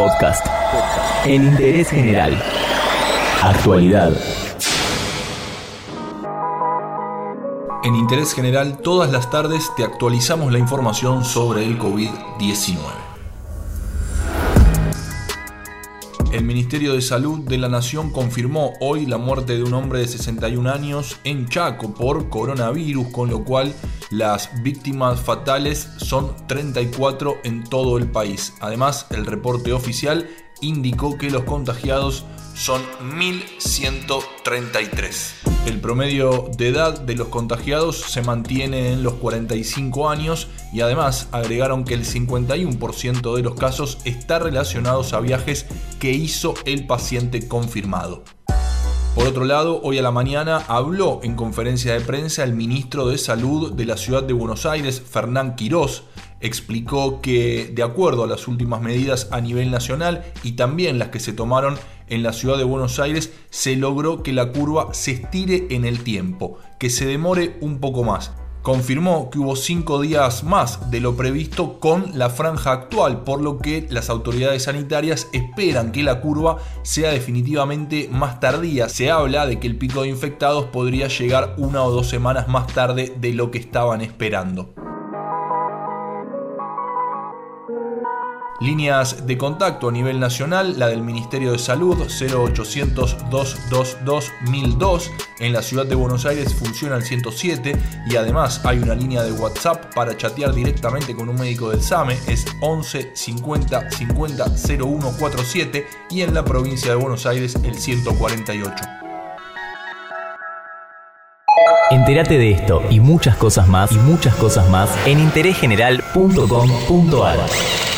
Podcast. En interés general. Actualidad. En Interés General, todas las tardes te actualizamos la información sobre el COVID-19. El Ministerio de Salud de la Nación confirmó hoy la muerte de un hombre de 61 años en Chaco por coronavirus, con lo cual las víctimas fatales son 34 en todo el país. Además, el reporte oficial indicó que los contagiados son 1.133. El promedio de edad de los contagiados se mantiene en los 45 años y además agregaron que el 51% de los casos está relacionados a viajes que hizo el paciente confirmado. Por otro lado, hoy a la mañana habló en conferencia de prensa el ministro de Salud de la ciudad de Buenos Aires, Fernán Quirós, explicó que de acuerdo a las últimas medidas a nivel nacional y también las que se tomaron en la ciudad de Buenos Aires, se logró que la curva se estire en el tiempo, que se demore un poco más. Confirmó que hubo cinco días más de lo previsto con la franja actual, por lo que las autoridades sanitarias esperan que la curva sea definitivamente más tardía. Se habla de que el pico de infectados podría llegar una o dos semanas más tarde de lo que estaban esperando. Líneas de contacto a nivel nacional, la del Ministerio de Salud 0800 222 1002. En la ciudad de Buenos Aires funciona el 107 y además hay una línea de WhatsApp para chatear directamente con un médico del SAME, es 11 50 50 0147 y en la provincia de Buenos Aires el 148. Entérate de esto y muchas cosas más y muchas cosas más en interésgeneral.com.ar.